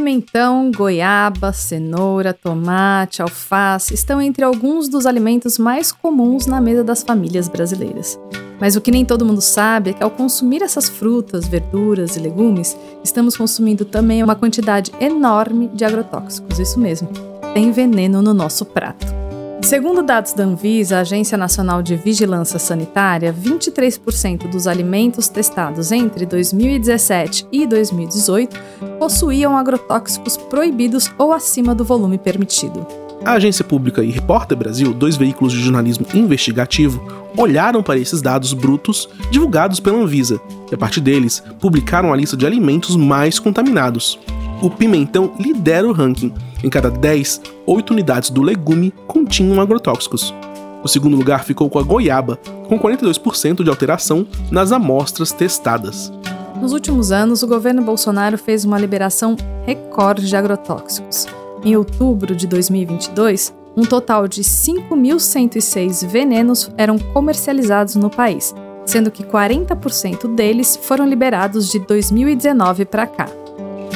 Pimentão, goiaba, cenoura, tomate, alface estão entre alguns dos alimentos mais comuns na mesa das famílias brasileiras. Mas o que nem todo mundo sabe é que ao consumir essas frutas, verduras e legumes, estamos consumindo também uma quantidade enorme de agrotóxicos. Isso mesmo, tem veneno no nosso prato. Segundo dados da Anvisa, a Agência Nacional de Vigilância Sanitária, 23% dos alimentos testados entre 2017 e 2018 possuíam agrotóxicos proibidos ou acima do volume permitido. A agência pública e Repórter Brasil, dois veículos de jornalismo investigativo, olharam para esses dados brutos divulgados pela Anvisa e, a partir deles, publicaram a lista de alimentos mais contaminados. O pimentão lidera o ranking. Em cada 10, 8 unidades do legume continham agrotóxicos. O segundo lugar ficou com a goiaba, com 42% de alteração nas amostras testadas. Nos últimos anos, o governo Bolsonaro fez uma liberação recorde de agrotóxicos. Em outubro de 2022, um total de 5.106 venenos eram comercializados no país, sendo que 40% deles foram liberados de 2019 para cá.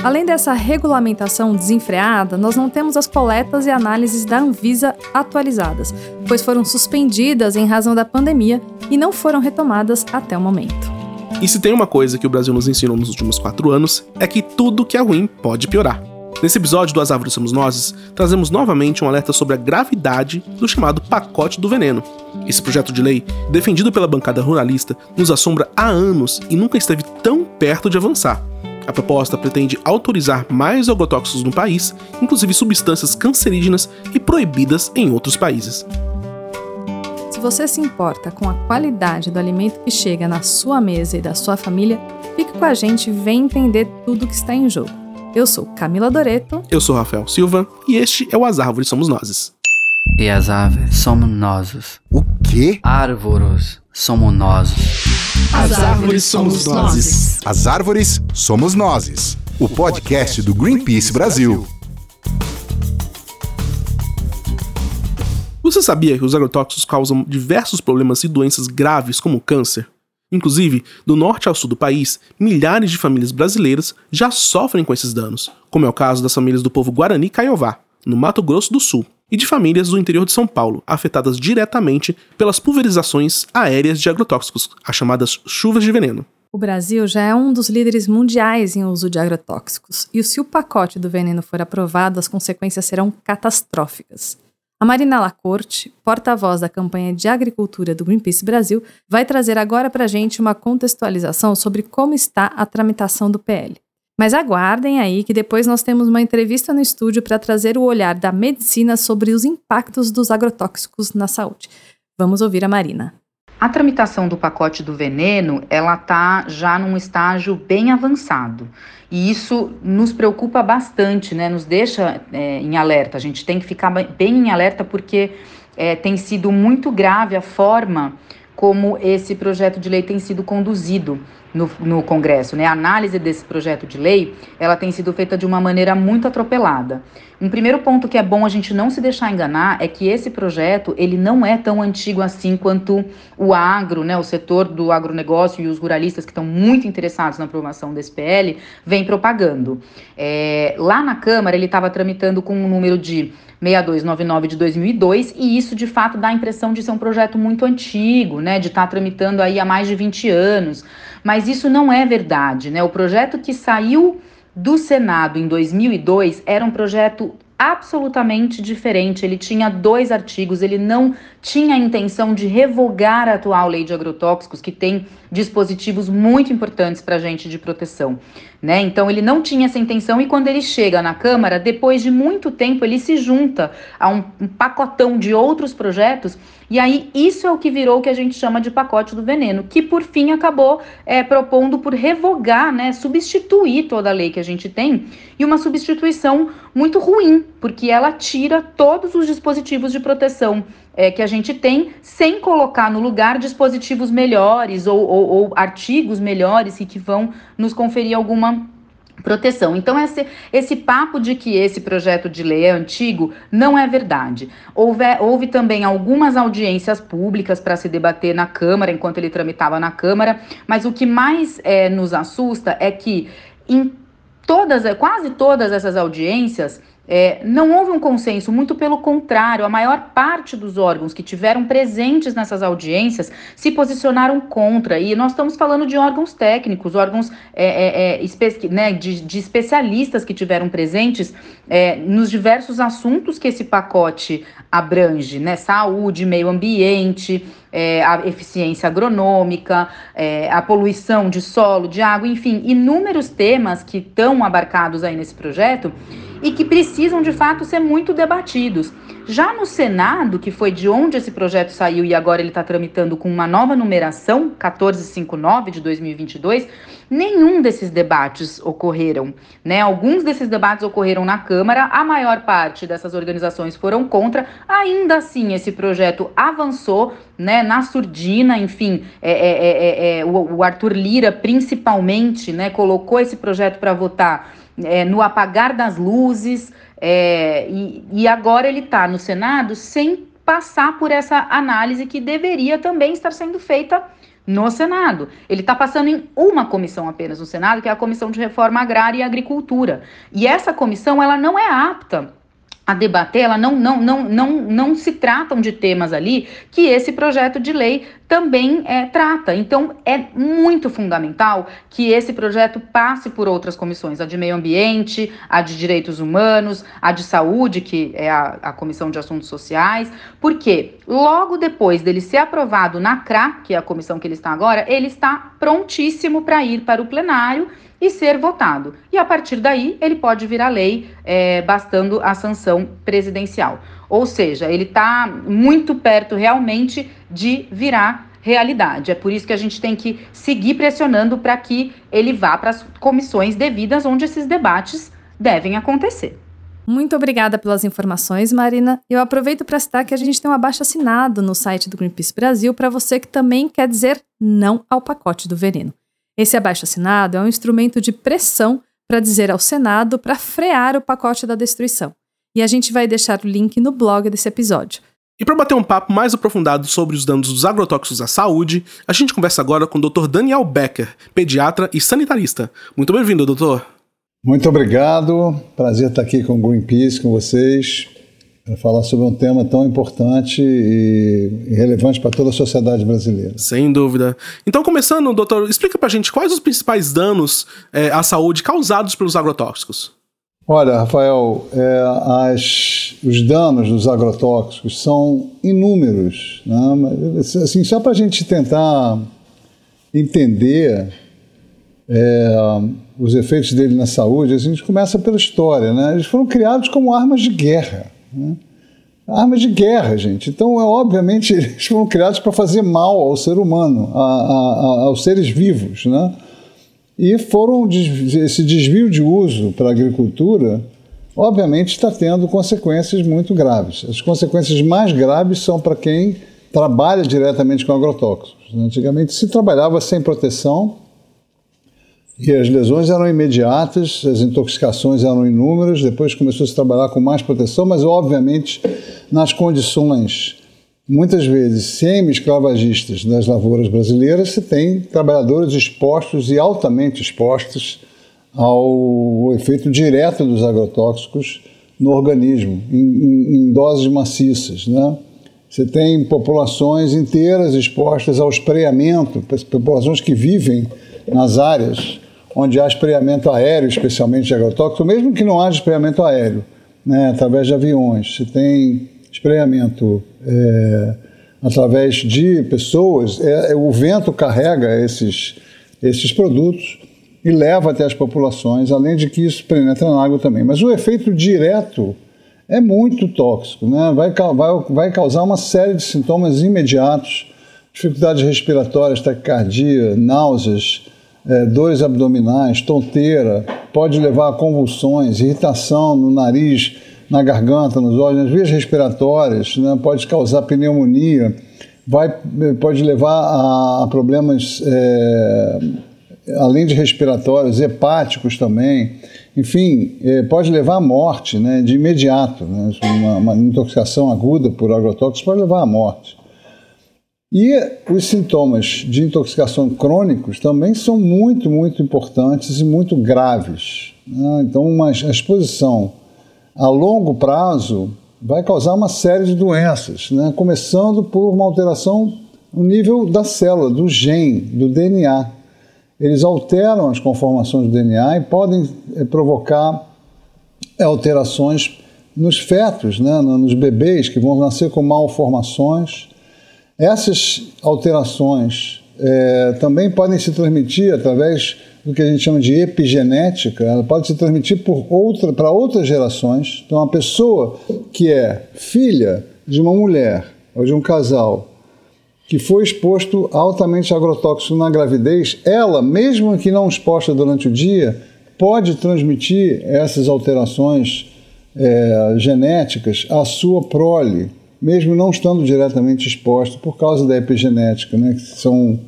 Além dessa regulamentação desenfreada, nós não temos as coletas e análises da Anvisa atualizadas, pois foram suspendidas em razão da pandemia e não foram retomadas até o momento. E se tem uma coisa que o Brasil nos ensinou nos últimos quatro anos, é que tudo que é ruim pode piorar. Nesse episódio do As Árvores Somos Nós, trazemos novamente um alerta sobre a gravidade do chamado pacote do veneno. Esse projeto de lei, defendido pela bancada ruralista, nos assombra há anos e nunca esteve tão perto de avançar. A proposta pretende autorizar mais agrotóxicos no país, inclusive substâncias cancerígenas e proibidas em outros países. Se você se importa com a qualidade do alimento que chega na sua mesa e da sua família, fique com a gente e vem entender tudo que está em jogo. Eu sou Camila Doreto. Eu sou Rafael Silva e este é o As Árvores Somos Nós. E as árvores somos nós. O quê? Árvores somos nós. As árvores somos nós. As árvores somos nós. O podcast do Greenpeace Brasil. Você sabia que os agrotóxicos causam diversos problemas e doenças graves como câncer? Inclusive, do norte ao sul do país, milhares de famílias brasileiras já sofrem com esses danos, como é o caso das famílias do povo Guarani Caiová, no Mato Grosso do Sul, e de famílias do interior de São Paulo, afetadas diretamente pelas pulverizações aéreas de agrotóxicos, as chamadas chuvas de veneno. O Brasil já é um dos líderes mundiais em uso de agrotóxicos, e se o pacote do veneno for aprovado, as consequências serão catastróficas. A Marina Lacorte, porta-voz da campanha de agricultura do Greenpeace Brasil, vai trazer agora para a gente uma contextualização sobre como está a tramitação do PL. Mas aguardem aí que depois nós temos uma entrevista no estúdio para trazer o olhar da medicina sobre os impactos dos agrotóxicos na saúde. Vamos ouvir a Marina. A tramitação do pacote do veneno, ela está já num estágio bem avançado. E isso nos preocupa bastante, né? Nos deixa é, em alerta. A gente tem que ficar bem em alerta porque é, tem sido muito grave a forma como esse projeto de lei tem sido conduzido no, no Congresso. Né? A análise desse projeto de lei ela tem sido feita de uma maneira muito atropelada. Um primeiro ponto que é bom a gente não se deixar enganar é que esse projeto ele não é tão antigo assim quanto o agro, né, o setor do agronegócio e os ruralistas que estão muito interessados na aprovação desse PL vem propagando. É, lá na Câmara ele estava tramitando com um número de 6299 de 2002 e isso de fato dá a impressão de ser um projeto muito antigo, né, de estar tá tramitando aí há mais de 20 anos. Mas isso não é verdade, né? O projeto que saiu do Senado em 2002 era um projeto absolutamente diferente. Ele tinha dois artigos, ele não tinha a intenção de revogar a atual lei de agrotóxicos, que tem dispositivos muito importantes para a gente de proteção. Né? Então, ele não tinha essa intenção, e quando ele chega na Câmara, depois de muito tempo, ele se junta a um, um pacotão de outros projetos, e aí isso é o que virou o que a gente chama de pacote do veneno, que por fim acabou é, propondo por revogar, né, substituir toda a lei que a gente tem, e uma substituição muito ruim, porque ela tira todos os dispositivos de proteção é, que a gente tem, sem colocar no lugar dispositivos melhores ou, ou, ou artigos melhores e que vão nos conferir alguma proteção. Então, esse, esse papo de que esse projeto de lei é antigo não é verdade. Houve, houve também algumas audiências públicas para se debater na Câmara, enquanto ele tramitava na Câmara, mas o que mais é, nos assusta é que, em todas, quase todas essas audiências é, não houve um consenso, muito pelo contrário, a maior parte dos órgãos que tiveram presentes nessas audiências se posicionaram contra. E nós estamos falando de órgãos técnicos, órgãos é, é, é né, de, de, especialistas que tiveram presentes é, nos diversos assuntos que esse pacote abrange, né? Saúde, meio ambiente, é, a eficiência agronômica, a poluição de solo, de água, enfim, inúmeros temas que estão abarcados aí nesse projeto e que precisam de fato ser muito debatidos. Já no Senado, que foi de onde esse projeto saiu e agora ele está tramitando com uma nova numeração, 1459 de 2022, nenhum desses debates ocorreram. Né? Alguns desses debates ocorreram na Câmara, a maior parte dessas organizações foram contra. Ainda assim, esse projeto avançou né, na surdina, enfim, é, é, é, é o, o Arthur Lira, principalmente, né, colocou esse projeto para votar é, no apagar das luzes, é, e, e agora ele está no Senado sem passar por essa análise que deveria também estar sendo feita no Senado. Ele está passando em uma comissão apenas no Senado, que é a Comissão de Reforma Agrária e Agricultura. E essa comissão ela não é apta a debater, ela não, não, não, não, não se tratam de temas ali que esse projeto de lei também é, trata. Então, é muito fundamental que esse projeto passe por outras comissões, a de meio ambiente, a de direitos humanos, a de saúde, que é a, a Comissão de Assuntos Sociais, porque logo depois dele ser aprovado na CRA, que é a comissão que ele está agora, ele está prontíssimo para ir para o plenário e ser votado. E a partir daí, ele pode virar lei, é, bastando a sanção presidencial. Ou seja, ele está muito perto realmente de virar realidade. É por isso que a gente tem que seguir pressionando para que ele vá para as comissões devidas onde esses debates devem acontecer. Muito obrigada pelas informações, Marina. Eu aproveito para citar que a gente tem um abaixo assinado no site do Greenpeace Brasil para você que também quer dizer não ao pacote do veneno. Esse abaixo-assinado é um instrumento de pressão para dizer ao Senado para frear o pacote da destruição. E a gente vai deixar o link no blog desse episódio. E para bater um papo mais aprofundado sobre os danos dos agrotóxicos à saúde, a gente conversa agora com o Dr. Daniel Becker, pediatra e sanitarista. Muito bem-vindo, doutor. Muito obrigado. Prazer estar aqui com o Greenpeace, com vocês para falar sobre um tema tão importante e, relevante para toda a sociedade brasileira. Sem dúvida. Então, começando, doutor, explica para a gente quais os principais danos é, à saúde causados pelos agrotóxicos. Olha, Rafael, é, as, os danos dos agrotóxicos são inúmeros. Né? Assim, só para a gente tentar entender é, os efeitos dele na saúde, a gente começa pela história. Né? Eles foram criados como armas de guerra. Né? Armas de guerra, gente. Então, é, obviamente, eles foram criados para fazer mal ao ser humano, a, a, aos seres vivos. Né? E foram esse desvio de uso para a agricultura, obviamente, está tendo consequências muito graves. As consequências mais graves são para quem trabalha diretamente com agrotóxicos. Antigamente se trabalhava sem proteção e as lesões eram imediatas, as intoxicações eram inúmeras, depois começou -se a trabalhar com mais proteção, mas obviamente nas condições muitas vezes semi-escravagistas das lavouras brasileiras, se tem trabalhadores expostos e altamente expostos ao efeito direto dos agrotóxicos no organismo, em, em, em doses maciças. Né? Você tem populações inteiras expostas ao espreamento, populações que vivem nas áreas onde há espreamento aéreo, especialmente de agrotóxico, mesmo que não haja espreamento aéreo, né, através de aviões, se tem espreamento é, através de pessoas, é, é, o vento carrega esses, esses produtos e leva até as populações, além de que isso penetra na água também. Mas o efeito direto é muito tóxico, né? vai, vai, vai causar uma série de sintomas imediatos, dificuldades respiratórias, taquicardia, náuseas, é, dores abdominais, tonteira, pode levar a convulsões, irritação no nariz, na garganta, nos olhos, nas vias respiratórias, né? pode causar pneumonia, vai, pode levar a, a problemas, é, além de respiratórios, hepáticos também. Enfim, é, pode levar à morte né? de imediato. Né? Uma, uma intoxicação aguda por agrotóxicos pode levar à morte. E os sintomas de intoxicação crônicos também são muito, muito importantes e muito graves. Né? Então, uma, exposição a longo prazo vai causar uma série de doenças, né? começando por uma alteração no nível da célula, do gene, do DNA. Eles alteram as conformações do DNA e podem eh, provocar alterações nos fetos, né? nos bebês que vão nascer com malformações. Essas alterações é, também podem se transmitir através do que a gente chama de epigenética, ela pode se transmitir outra, para outras gerações. Então, uma pessoa que é filha de uma mulher ou de um casal que foi exposto altamente agrotóxico na gravidez, ela, mesmo que não exposta durante o dia, pode transmitir essas alterações é, genéticas à sua prole, mesmo não estando diretamente exposta por causa da epigenética, né, que são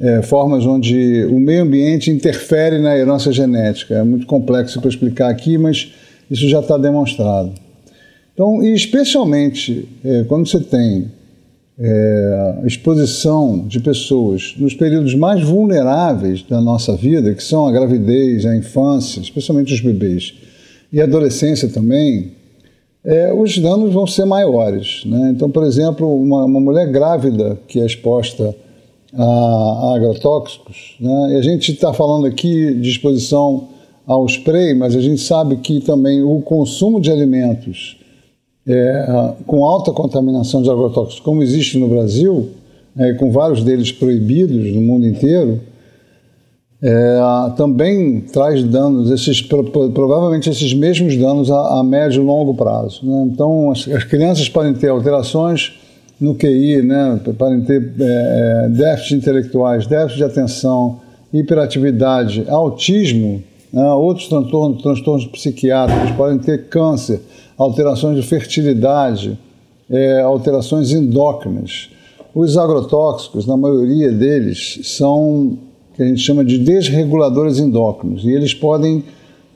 é, formas onde o meio ambiente interfere na herança genética. É muito complexo para explicar aqui, mas isso já está demonstrado. Então, e especialmente é, quando você tem é, exposição de pessoas nos períodos mais vulneráveis da nossa vida, que são a gravidez, a infância, especialmente os bebês, e a adolescência também, é, os danos vão ser maiores. Né? Então, por exemplo, uma, uma mulher grávida que é exposta a, a agrotóxicos. Né? E a gente está falando aqui de exposição ao spray, mas a gente sabe que também o consumo de alimentos é, com alta contaminação de agrotóxicos, como existe no Brasil, né, com vários deles proibidos no mundo inteiro, é, também traz danos, esses, provavelmente esses mesmos danos a, a médio e longo prazo. Né? Então, as, as crianças podem ter alterações no QI, né, podem ter é, é, déficits intelectuais, déficit de atenção, hiperatividade, autismo, né, outros transtornos, transtornos psiquiátricos, podem ter câncer, alterações de fertilidade, é, alterações endócrinas. Os agrotóxicos, na maioria deles, são que a gente chama de desreguladores endócrinos e eles podem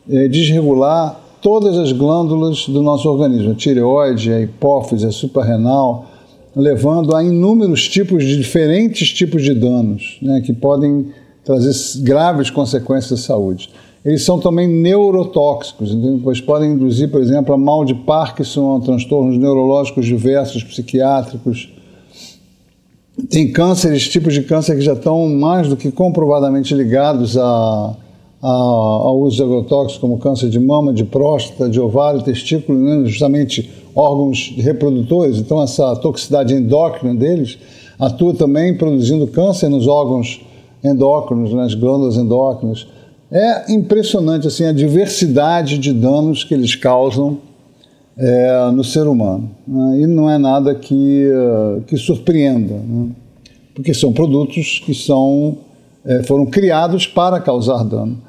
é, desregular todas as glândulas do nosso organismo, a tireoide, a hipófise, a suprarrenal, levando a inúmeros tipos de diferentes tipos de danos, né, que podem trazer graves consequências à saúde. Eles são também neurotóxicos, pois podem induzir, por exemplo, a mal de Parkinson, transtornos neurológicos diversos, psiquiátricos. Tem cânceres, tipos de câncer que já estão mais do que comprovadamente ligados a, a, ao uso de agrotóxicos, como câncer de mama, de próstata, de ovário, testículo, né, justamente órgãos reprodutores, então essa toxicidade endócrina deles atua também produzindo câncer nos órgãos endócrinos, nas glândulas endócrinas. É impressionante assim a diversidade de danos que eles causam é, no ser humano. Né? E não é nada que, que surpreenda, né? porque são produtos que são, é, foram criados para causar dano.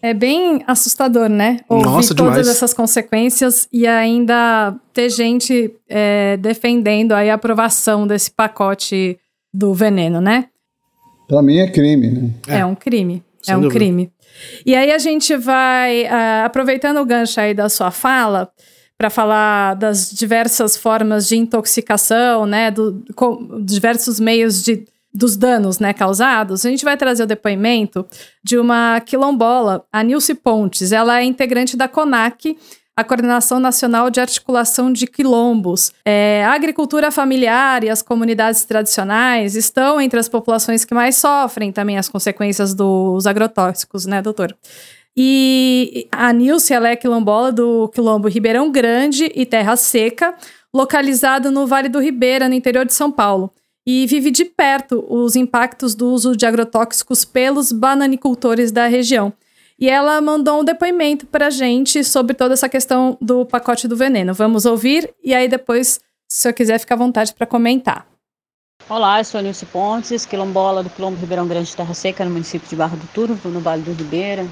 É bem assustador, né? Ouvir Nossa, todas demais. essas consequências e ainda ter gente é, defendendo a aprovação desse pacote do veneno, né? Para mim é crime, né? É, é um crime. Sem é um dúvida. crime. E aí a gente vai, uh, aproveitando o gancho aí da sua fala, para falar das diversas formas de intoxicação, né? Do, com, diversos meios de dos danos né, causados, a gente vai trazer o depoimento de uma quilombola, a Nilce Pontes. Ela é integrante da CONAC, a Coordenação Nacional de Articulação de Quilombos. É, a agricultura familiar e as comunidades tradicionais estão entre as populações que mais sofrem também as consequências dos agrotóxicos, né, doutor? E a Nilce, ela é quilombola do quilombo Ribeirão Grande e Terra Seca, localizado no Vale do Ribeira, no interior de São Paulo e vive de perto os impactos do uso de agrotóxicos pelos bananicultores da região. E ela mandou um depoimento para a gente sobre toda essa questão do pacote do veneno. Vamos ouvir e aí depois, se eu quiser, fica à vontade para comentar. Olá, eu sou Nilce Pontes, quilombola do Quilombo Ribeirão Grande de Terra Seca, no município de Barra do Turvo, no Vale do Ribeira.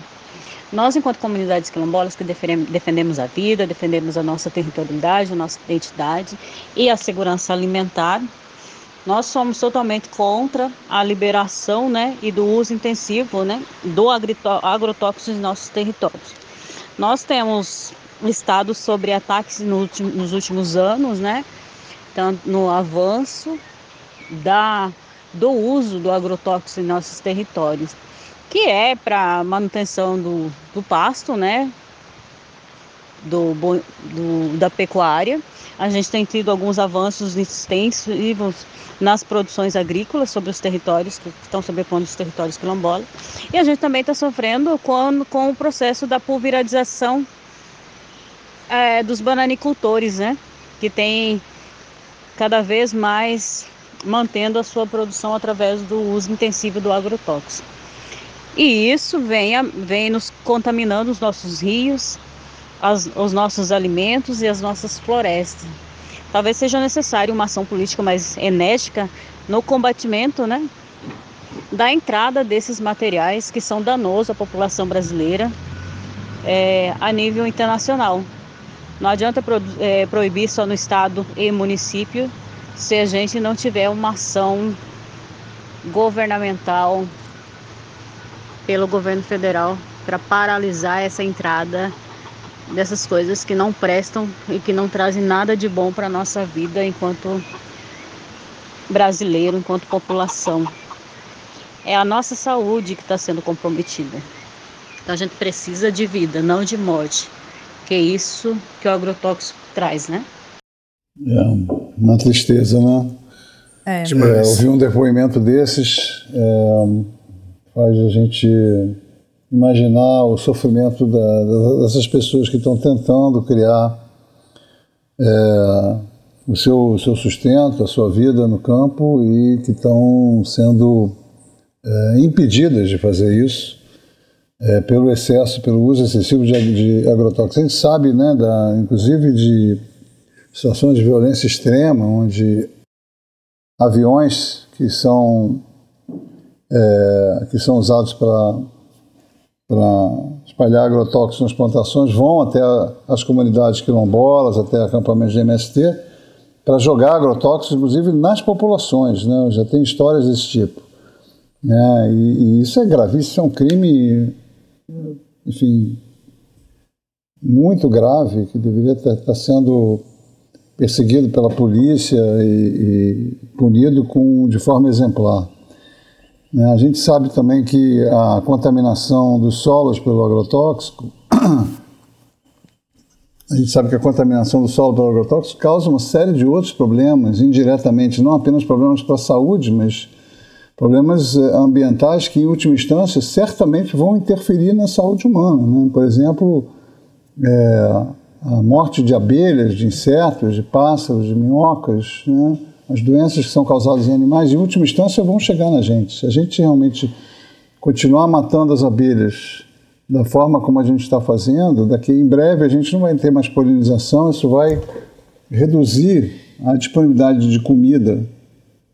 Nós, enquanto comunidades quilombolas que defendemos a vida, defendemos a nossa territorialidade, a nossa identidade e a segurança alimentar, nós somos totalmente contra a liberação né, e do uso intensivo né, do agrotóxico em nossos territórios. Nós temos estado sobre ataques nos últimos anos, né, no avanço da, do uso do agrotóxico em nossos territórios, que é para manutenção do, do pasto, né? Do, do, da pecuária. A gente tem tido alguns avanços extensivos nas produções agrícolas sobre os territórios que estão sobrepondo os territórios quilombolas. E a gente também está sofrendo com, com o processo da pulverização é, dos bananicultores, né? Que tem cada vez mais mantendo a sua produção através do uso intensivo do agrotóxico. E isso vem, vem nos contaminando os nossos rios, as, os nossos alimentos e as nossas florestas. Talvez seja necessário uma ação política mais enérgica no combatimento né, da entrada desses materiais que são danosos à população brasileira é, a nível internacional. Não adianta pro, é, proibir só no estado e município se a gente não tiver uma ação governamental pelo governo federal para paralisar essa entrada dessas coisas que não prestam e que não trazem nada de bom para a nossa vida enquanto brasileiro, enquanto população. É a nossa saúde que está sendo comprometida. Então a gente precisa de vida, não de morte. Que é isso que o agrotóxico traz, né? É uma tristeza, né? É. é ouvir um depoimento desses é, faz a gente imaginar o sofrimento da, dessas pessoas que estão tentando criar é, o seu, seu sustento, a sua vida no campo e que estão sendo é, impedidas de fazer isso é, pelo excesso, pelo uso excessivo de, de agrotóxicos. A gente sabe, né, da, inclusive de situações de violência extrema, onde aviões que são, é, que são usados para espalhar agrotóxicos nas plantações vão até as comunidades quilombolas, até acampamentos de MST, para jogar agrotóxicos, inclusive nas populações. Né? Já tem histórias desse tipo. É, e, e, isso é gravíssimo, é um crime, enfim, muito grave, que deveria estar tá sendo perseguido pela polícia e, e punido com, de forma exemplar. É, a gente sabe também que a contaminação dos solos pelo agrotóxico, a gente sabe que a contaminação do solo pelo agrotóxico causa uma série de outros problemas, indiretamente, não apenas problemas para a saúde, mas problemas eh, ambientais que, em última instância, certamente vão interferir na saúde humana. Né? Por exemplo, é, a morte de abelhas, de insetos, de pássaros, de minhocas, né? As doenças que são causadas em animais, em última instância, vão chegar na gente. Se a gente realmente continuar matando as abelhas da forma como a gente está fazendo, daqui em breve a gente não vai ter mais polinização, isso vai reduzir a disponibilidade de comida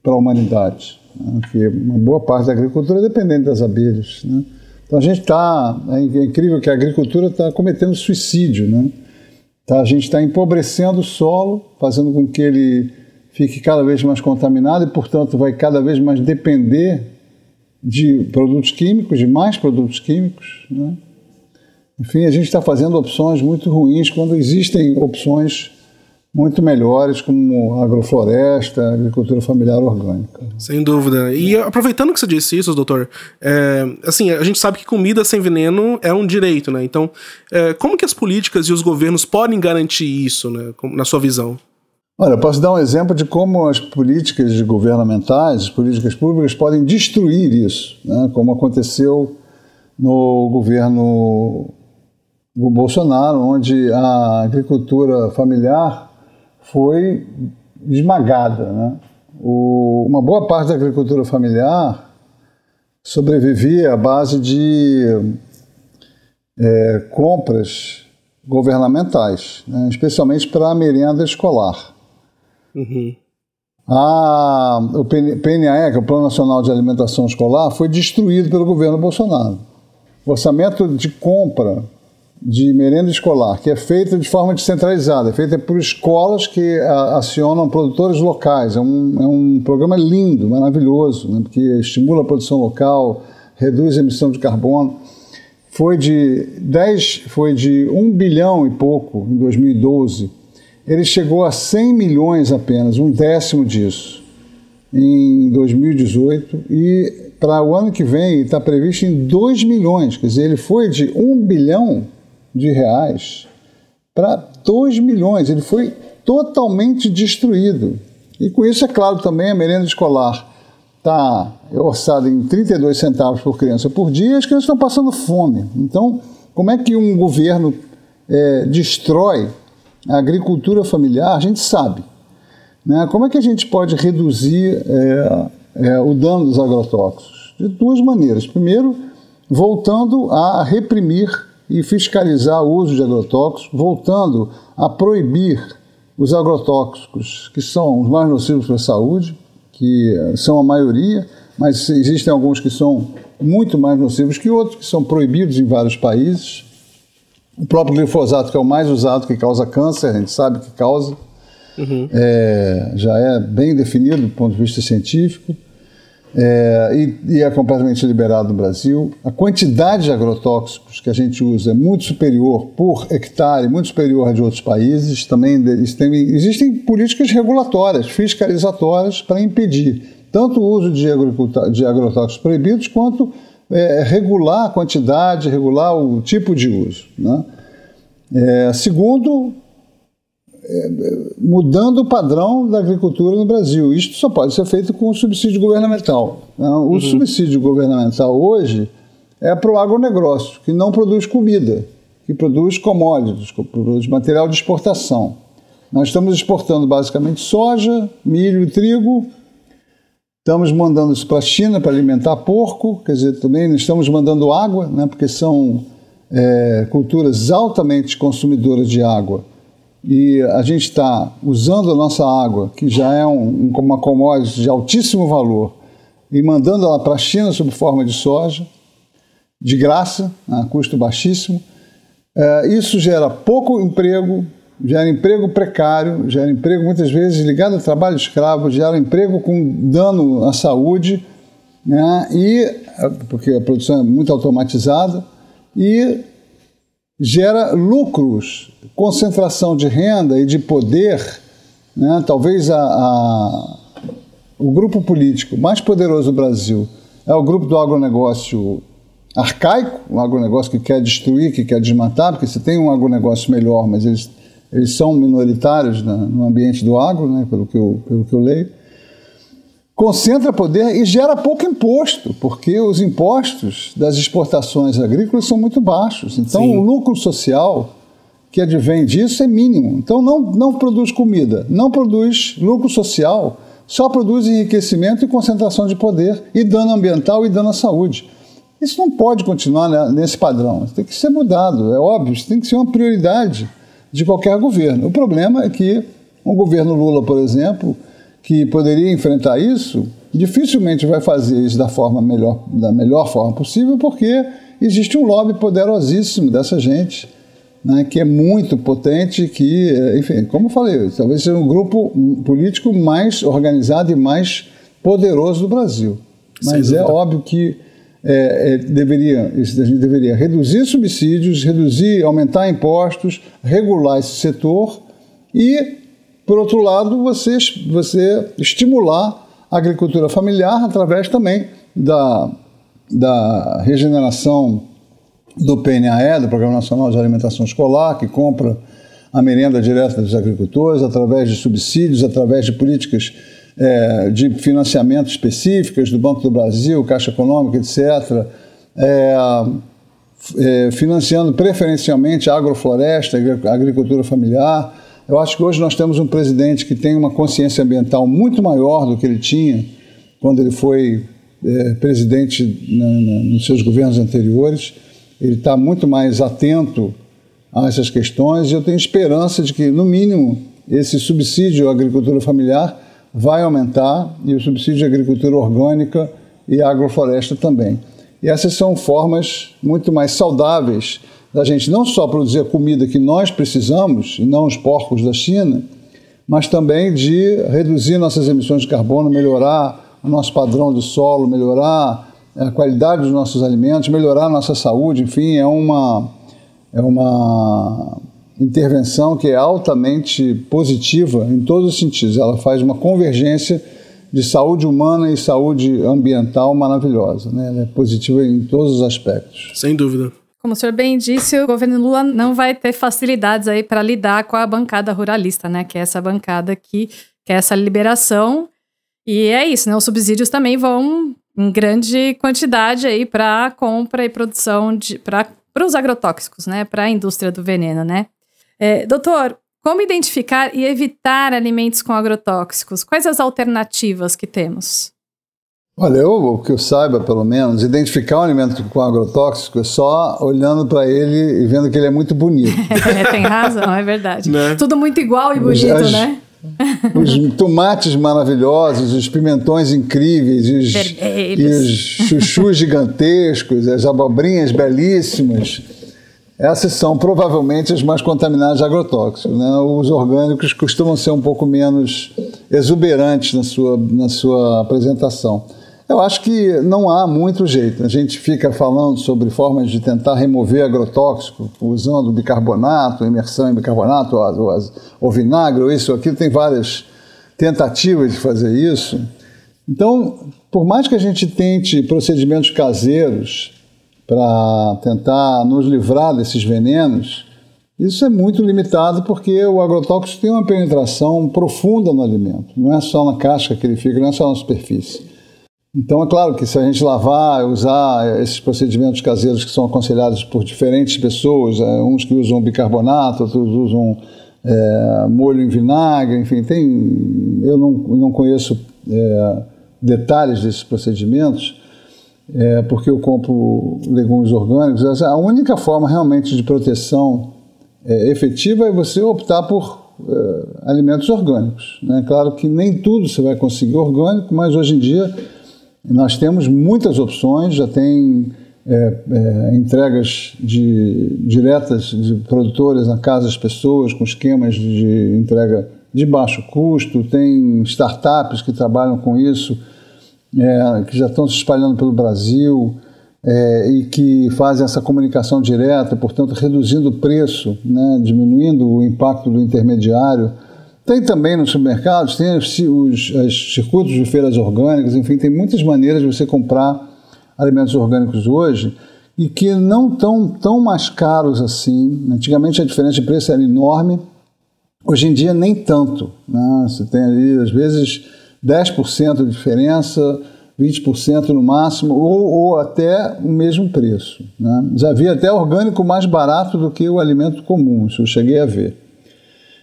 para a humanidade. Né? Porque uma boa parte da agricultura é dependente das abelhas. Né? Então a gente está. É incrível que a agricultura está cometendo suicídio. Né? Tá? A gente está empobrecendo o solo, fazendo com que ele fique cada vez mais contaminado e, portanto, vai cada vez mais depender de produtos químicos, de mais produtos químicos. Né? Enfim, a gente está fazendo opções muito ruins quando existem opções muito melhores, como agrofloresta, agricultura familiar orgânica. Sem dúvida. E aproveitando que você disse isso, doutor, é, assim, a gente sabe que comida sem veneno é um direito, né? Então, é, como que as políticas e os governos podem garantir isso, né, na sua visão? Olha, posso dar um exemplo de como as políticas governamentais, as políticas públicas podem destruir isso, né? como aconteceu no governo do Bolsonaro, onde a agricultura familiar foi esmagada. Né? O, uma boa parte da agricultura familiar sobrevivia à base de é, compras governamentais, né? especialmente para a merenda escolar. Uhum. A, o PNAE, que é o Plano Nacional de Alimentação Escolar, foi destruído pelo governo Bolsonaro. O orçamento de compra de merenda escolar, que é feita de forma descentralizada, é feita por escolas que acionam produtores locais. É um, é um programa lindo, maravilhoso, né, porque estimula a produção local, reduz a emissão de carbono. Foi de 10, foi de 1 bilhão e pouco em 2012. Ele chegou a 100 milhões apenas, um décimo disso. em 2018 e para o ano que vem está previsto em 2 milhões, quer dizer, ele foi de 1 bilhão de reais para 2 milhões, ele foi totalmente destruído. E com isso, é claro, também a merenda escolar está orçada em 32 centavos por criança por dia, as crianças estão passando fome. Então, como é que um governo é, destrói a agricultura familiar? A gente sabe. Né? Como é que a gente pode reduzir é, é, o dano dos agrotóxicos? De duas maneiras. Primeiro, voltando a reprimir e fiscalizar o uso de agrotóxicos, voltando a proibir os agrotóxicos que são os mais nocivos para a saúde, que são a maioria, mas existem alguns que são muito mais nocivos que outros, que são proibidos em vários países. O próprio glifosato, que é o mais usado, que causa câncer, a gente sabe que causa, uhum. é, já é bem definido do ponto de vista científico. É, e, e, é completamente liberado no Brasil. A quantidade de agrotóxicos que a gente usa é muito superior por hectare, muito superior à de outros países. Também tem, existem políticas regulatórias, fiscalizatórias para impedir tanto o uso de, de agrotóxicos proibidos quanto é, regular a quantidade, regular o tipo de uso. Né? É, segundo, mudando o padrão da agricultura no Brasil. Isto só pode ser feito com o subsídio governamental. Né? O uhum. subsídio governamental hoje é para o agronegócio, que não produz comida, que produz commodities, que produz material de exportação. Nós estamos exportando basicamente soja, milho e trigo. Estamos mandando isso para a China para alimentar porco, quer dizer, também estamos mandando água, né, porque são é, culturas altamente consumidoras de água e a gente está usando a nossa água, que já é um, uma commodity de altíssimo valor, e mandando ela para a China sob forma de soja, de graça, a custo baixíssimo. É, isso gera pouco emprego, gera emprego precário, gera emprego muitas vezes ligado ao trabalho escravo, gera emprego com dano à saúde, né? e, porque a produção é muito automatizada, e gera lucros concentração de renda e de poder, né, talvez a, a, o grupo político mais poderoso do Brasil é o grupo do agronegócio arcaico, um agronegócio que quer destruir, que quer desmatar, porque você tem um agronegócio melhor, mas eles, eles são minoritários né, no ambiente do agro, né, pelo, que eu, pelo que eu leio. Concentra poder e gera pouco imposto, porque os impostos das exportações agrícolas são muito baixos. Então, Sim. o lucro social que advém disso é mínimo. Então não, não produz comida, não produz lucro social, só produz enriquecimento e concentração de poder e dano ambiental e dano à saúde. Isso não pode continuar nesse padrão, tem que ser mudado, é óbvio, isso tem que ser uma prioridade de qualquer governo. O problema é que um governo Lula, por exemplo, que poderia enfrentar isso, dificilmente vai fazer isso da, forma melhor, da melhor forma possível, porque existe um lobby poderosíssimo dessa gente né, que é muito potente, que, enfim, como eu falei, talvez seja um grupo político mais organizado e mais poderoso do Brasil. Mas é óbvio que é, é, deveria, a gente deveria reduzir subsídios, reduzir, aumentar impostos, regular esse setor e, por outro lado, você, você estimular a agricultura familiar através também da, da regeneração do PNAE, do Programa Nacional de Alimentação Escolar, que compra a merenda direta dos agricultores através de subsídios, através de políticas é, de financiamento específicas do Banco do Brasil, Caixa Econômica, etc., é, é, financiando preferencialmente a agrofloresta, a agricultura familiar. Eu acho que hoje nós temos um presidente que tem uma consciência ambiental muito maior do que ele tinha quando ele foi é, presidente na, na, nos seus governos anteriores ele está muito mais atento a essas questões e eu tenho esperança de que, no mínimo, esse subsídio à agricultura familiar vai aumentar e o subsídio à agricultura orgânica e agrofloresta também. E essas são formas muito mais saudáveis da gente não só produzir a comida que nós precisamos, e não os porcos da China, mas também de reduzir nossas emissões de carbono, melhorar o nosso padrão do solo, melhorar a qualidade dos nossos alimentos, melhorar a nossa saúde, enfim, é uma, é uma intervenção que é altamente positiva em todos os sentidos. Ela faz uma convergência de saúde humana e saúde ambiental maravilhosa. Né? Ela é positiva em todos os aspectos. Sem dúvida. Como o senhor bem disse, o governo Lula não vai ter facilidades aí para lidar com a bancada ruralista, né? Que é essa bancada que quer essa liberação. E é isso, né? Os subsídios também vão em grande quantidade aí para compra e produção de para os agrotóxicos, né? Para a indústria do veneno, né? É, doutor, como identificar e evitar alimentos com agrotóxicos? Quais as alternativas que temos? Olha, eu, o que eu saiba, pelo menos, identificar um alimento com agrotóxico é só olhando para ele e vendo que ele é muito bonito. é, tem razão, é verdade. Né? Tudo muito igual e bonito, as, né? Os tomates maravilhosos, os pimentões incríveis, os, e os chuchus gigantescos, as abobrinhas belíssimas. Essas são provavelmente as mais contaminadas de agrotóxicos. Né? Os orgânicos costumam ser um pouco menos exuberantes na sua, na sua apresentação. Eu acho que não há muito jeito. A gente fica falando sobre formas de tentar remover agrotóxico, usando bicarbonato, imersão em bicarbonato, ou, ou vinagre, ou isso ou aquilo. Tem várias tentativas de fazer isso. Então, por mais que a gente tente procedimentos caseiros para tentar nos livrar desses venenos, isso é muito limitado porque o agrotóxico tem uma penetração profunda no alimento. Não é só na casca que ele fica, não é só na superfície. Então, é claro que se a gente lavar, usar esses procedimentos caseiros que são aconselhados por diferentes pessoas, é, uns que usam bicarbonato, outros usam é, molho em vinagre, enfim, tem. Eu não, não conheço é, detalhes desses procedimentos, é, porque eu compro legumes orgânicos. A única forma realmente de proteção é, efetiva é você optar por é, alimentos orgânicos. Né? Claro que nem tudo você vai conseguir orgânico, mas hoje em dia nós temos muitas opções, já tem é, é, entregas de, diretas de produtores na casa das pessoas, com esquemas de entrega de baixo custo, tem startups que trabalham com isso, é, que já estão se espalhando pelo Brasil é, e que fazem essa comunicação direta, portanto, reduzindo o preço, né, diminuindo o impacto do intermediário. Tem também nos supermercados, tem os, os, os circuitos de feiras orgânicas, enfim, tem muitas maneiras de você comprar alimentos orgânicos hoje e que não estão tão mais caros assim. Antigamente a diferença de preço era enorme, hoje em dia nem tanto. Né? Você tem ali, às vezes, 10% de diferença, 20% no máximo, ou, ou, até o mesmo preço. Né? Já vi até orgânico mais barato do que o alimento comum, isso eu cheguei a ver.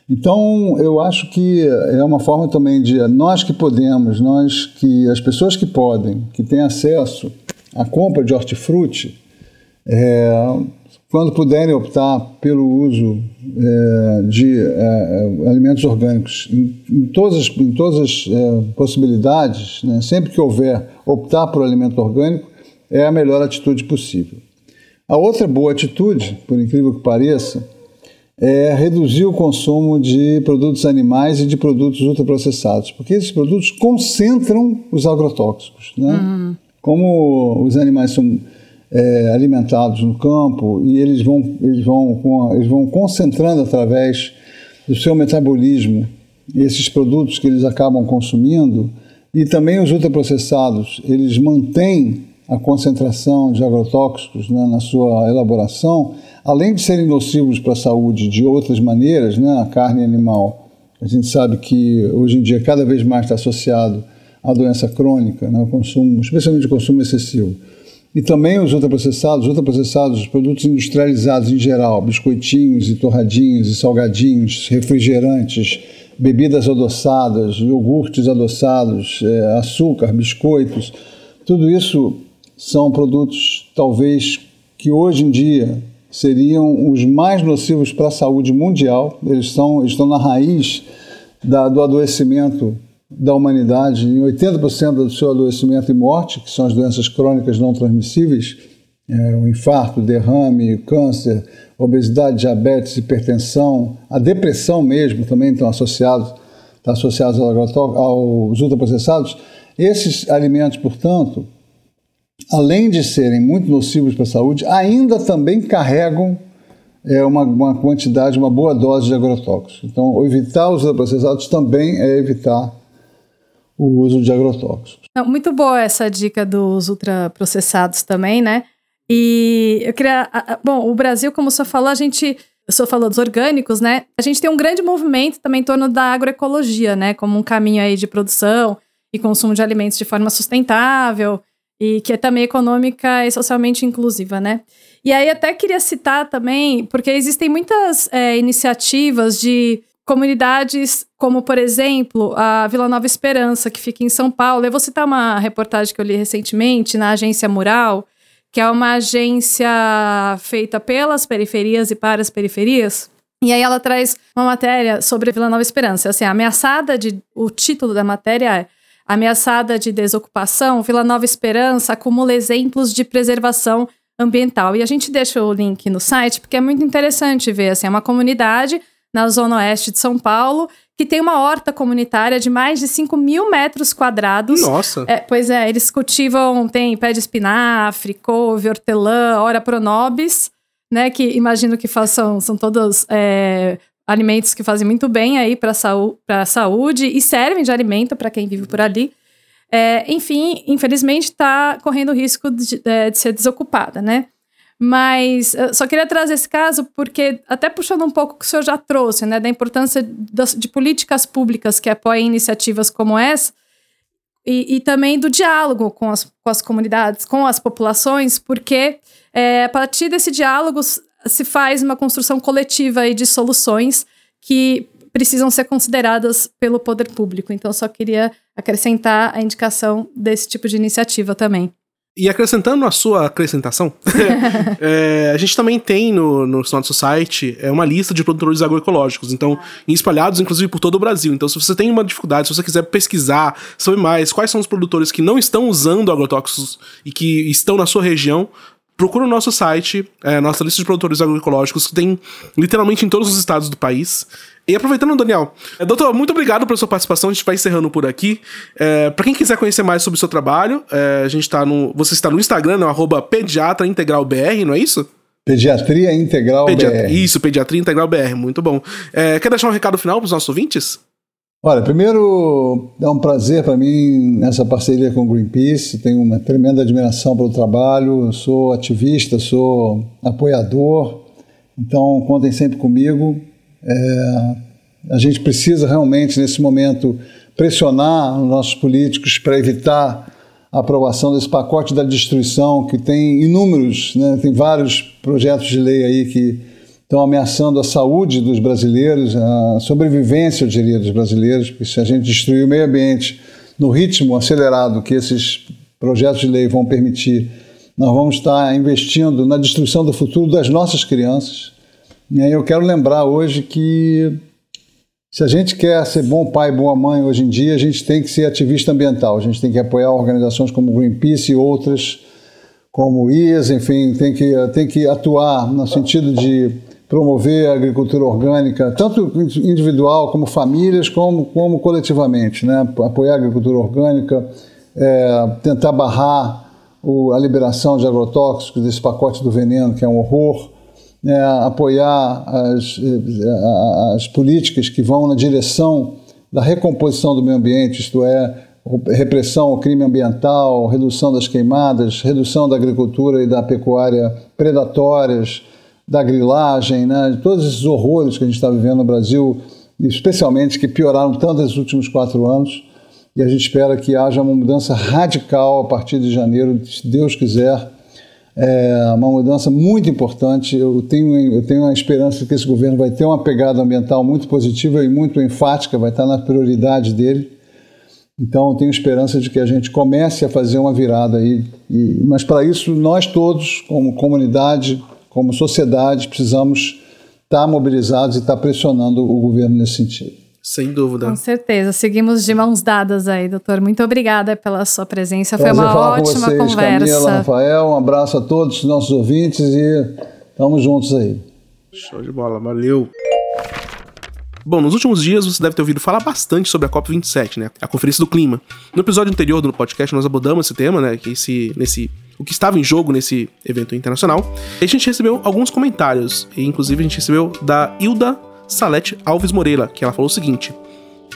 Então, eu acho que é uma forma também de nós que podemos, nós que as pessoas que podem, que têm acesso à compra de hortifruti, é, quando puderem optar pelo uso é, de é, alimentos orgânicos em, em, todas as, em todas as é, possibilidades, né, sempre que houver optar por alimento orgânico, é a melhor atitude possível. A outra boa atitude, por incrível que pareça, é reduzir o consumo de produtos animais e de produtos ultraprocessados, porque esses produtos concentram os agrotóxicos. Né? Uhum. Como os animais são é, alimentados no campo e eles vão, eles, vão, eles vão concentrando através do seu metabolismo esses produtos que eles acabam consumindo, e também os ultraprocessados, eles mantêm a concentração de agrotóxicos né, na sua elaboração, além de serem nocivos para a saúde de outras maneiras, né, a carne animal, a gente sabe que hoje em dia cada vez mais está associado à doença crônica, né, o consumo, especialmente o consumo excessivo. E também os ultraprocessados, ultraprocessados, os produtos industrializados em geral, biscoitinhos e torradinhos e salgadinhos, refrigerantes, bebidas adoçadas, iogurtes adoçados, é, açúcar, biscoitos, tudo isso são produtos talvez que hoje em dia seriam os mais nocivos para a saúde mundial. Eles são, estão na raiz da, do adoecimento da humanidade, em 80% do seu adoecimento e morte, que são as doenças crônicas não transmissíveis, é, o infarto, derrame, câncer, obesidade, diabetes, hipertensão, a depressão mesmo também estão associados, estão associados aos ultraprocessados. Esses alimentos, portanto, além de serem muito nocivos para a saúde, ainda também carregam é, uma, uma quantidade, uma boa dose de agrotóxicos. Então, evitar os ultraprocessados também é evitar o uso de agrotóxicos. Muito boa essa dica dos ultraprocessados também, né? E eu queria. Bom, o Brasil, como senhor falou, a gente. O senhor falou dos orgânicos, né? A gente tem um grande movimento também em torno da agroecologia, né? Como um caminho aí de produção e consumo de alimentos de forma sustentável e que é também econômica e socialmente inclusiva, né? E aí até queria citar também, porque existem muitas é, iniciativas de comunidades como, por exemplo, a Vila Nova Esperança, que fica em São Paulo. Eu vou citar uma reportagem que eu li recentemente na Agência Mural, que é uma agência feita pelas periferias e para as periferias. E aí ela traz uma matéria sobre Vila Nova Esperança. Assim, ameaçada de. O título da matéria é Ameaçada de desocupação, Vila Nova Esperança acumula exemplos de preservação ambiental. E a gente deixa o link no site porque é muito interessante ver. Assim, é uma comunidade na zona oeste de São Paulo que tem uma horta comunitária de mais de 5 mil metros quadrados. Nossa! É, pois é, eles cultivam, tem pé de espinafre, couve, hortelã, ora pronobis, né, que imagino que façam, são todos é, alimentos que fazem muito bem aí para a saúde e servem de alimento para quem vive por ali. É, enfim, infelizmente está correndo o risco de, de, de ser desocupada, né? Mas só queria trazer esse caso porque, até puxando um pouco o que o senhor já trouxe, né, da importância das, de políticas públicas que apoiem iniciativas como essa, e, e também do diálogo com as, com as comunidades, com as populações, porque é, a partir desse diálogo se faz uma construção coletiva de soluções que precisam ser consideradas pelo poder público. Então, só queria acrescentar a indicação desse tipo de iniciativa também. E acrescentando a sua acrescentação, é, a gente também tem no, no nosso site é, uma lista de produtores agroecológicos, então, espalhados inclusive por todo o Brasil. Então, se você tem uma dificuldade, se você quiser pesquisar, saber mais quais são os produtores que não estão usando agrotóxicos e que estão na sua região, procura o nosso site, é, nossa lista de produtores agroecológicos, que tem literalmente em todos os estados do país. E aproveitando, Daniel, é, doutor, muito obrigado pela sua participação. A gente vai encerrando por aqui. É, para quem quiser conhecer mais sobre o seu trabalho, é, a gente tá no. Você está no Instagram, no arroba pediatra integral BR, não é isso? Pediatria Integral BR. Isso, Pediatria Integral BR, muito bom. É, quer deixar um recado final para os nossos ouvintes? Olha, primeiro é um prazer para mim nessa parceria com o Greenpeace. Tenho uma tremenda admiração pelo trabalho. sou ativista, sou apoiador. Então contem sempre comigo. É, a gente precisa realmente nesse momento pressionar os nossos políticos para evitar a aprovação desse pacote da destruição que tem inúmeros, né, tem vários projetos de lei aí que estão ameaçando a saúde dos brasileiros, a sobrevivência, eu diria, dos brasileiros, porque se a gente destruir o meio ambiente no ritmo acelerado que esses projetos de lei vão permitir, nós vamos estar investindo na destruição do futuro das nossas crianças. E aí eu quero lembrar hoje que se a gente quer ser bom pai, boa mãe hoje em dia, a gente tem que ser ativista ambiental, a gente tem que apoiar organizações como Greenpeace e outras como o IAS, enfim, tem que, tem que atuar no sentido de promover a agricultura orgânica, tanto individual como famílias, como, como coletivamente, né? apoiar a agricultura orgânica, é, tentar barrar o, a liberação de agrotóxicos, desse pacote do veneno, que é um horror, é, apoiar as, as políticas que vão na direção da recomposição do meio ambiente, isto é, repressão ao crime ambiental, redução das queimadas, redução da agricultura e da pecuária predatórias, da grilagem, né, de todos esses horrores que a gente está vivendo no Brasil, especialmente que pioraram tanto nesses últimos quatro anos. E a gente espera que haja uma mudança radical a partir de janeiro, se Deus quiser. É uma mudança muito importante. Eu tenho, eu tenho a esperança que esse governo vai ter uma pegada ambiental muito positiva e muito enfática, vai estar na prioridade dele. Então, eu tenho esperança de que a gente comece a fazer uma virada aí. E, mas, para isso, nós todos, como comunidade, como sociedade, precisamos estar mobilizados e estar pressionando o governo nesse sentido. Sem dúvida. Com certeza. Seguimos de mãos dadas aí, doutor. Muito obrigada pela sua presença. Prazer Foi uma ótima com vocês, conversa. Camila, Rafael, um abraço a todos os nossos ouvintes e estamos juntos aí. Show de bola, valeu. Bom, nos últimos dias você deve ter ouvido falar bastante sobre a COP27, né? A Conferência do Clima. No episódio anterior do podcast nós abordamos esse tema, né? Que esse, nesse o que estava em jogo nesse evento internacional. E a gente recebeu alguns comentários, e inclusive a gente recebeu da Hilda Salete Alves Moreira, que ela falou o seguinte: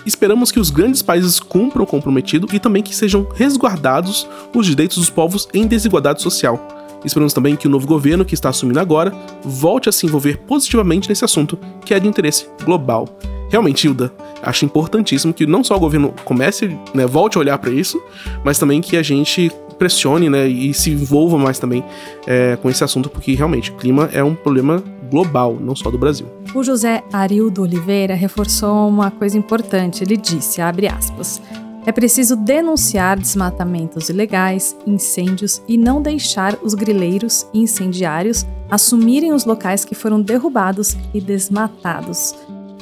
Esperamos que os grandes países cumpram o comprometido e também que sejam resguardados os direitos dos povos em desigualdade social. Esperamos também que o novo governo que está assumindo agora volte a se envolver positivamente nesse assunto, que é de interesse global. Realmente, Hilda, acho importantíssimo que não só o governo comece, né, volte a olhar para isso, mas também que a gente pressione né, e se envolva mais também é, com esse assunto, porque realmente o clima é um problema global, não só do Brasil. O José Arildo Oliveira reforçou uma coisa importante. Ele disse, abre aspas, é preciso denunciar desmatamentos ilegais, incêndios e não deixar os grileiros e incendiários assumirem os locais que foram derrubados e desmatados.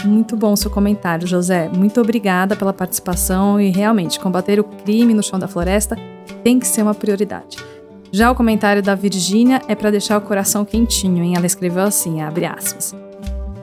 Muito bom seu comentário, José. Muito obrigada pela participação e realmente combater o crime no chão da floresta tem que ser uma prioridade. Já o comentário da Virgínia é para deixar o coração quentinho, hein? Ela escreveu assim, abre aspas.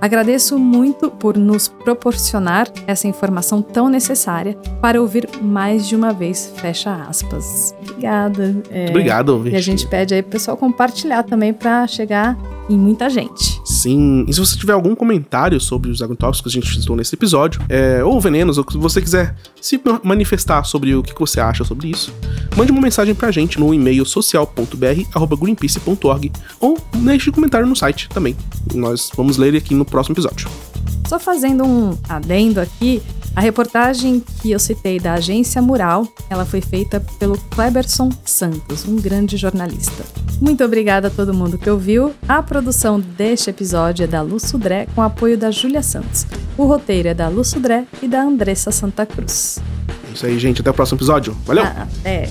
Agradeço muito por nos proporcionar essa informação tão necessária para ouvir mais de uma vez, fecha aspas. Obrigada. É, Obrigado, Virgínia. E a gente pede aí pro pessoal compartilhar também para chegar em muita gente. Sim. E se você tiver algum comentário sobre os agrotóxicos que a gente citou nesse episódio, é, ou venenos, ou se você quiser se manifestar sobre o que você acha sobre isso, mande uma mensagem pra gente no e-mail social.br.greenpeace.org ou deixe um comentário no site também. Nós vamos ler aqui no próximo episódio. Só fazendo um adendo aqui, a reportagem que eu citei da agência Mural, ela foi feita pelo Kleberson Santos, um grande jornalista. Muito obrigada a todo mundo que ouviu. A produção deste episódio é da Lu Sudré, com apoio da Júlia Santos. O roteiro é da Lu Sudré e da Andressa Santa Cruz. É isso aí, gente. Até o próximo episódio. Valeu! Ah, até!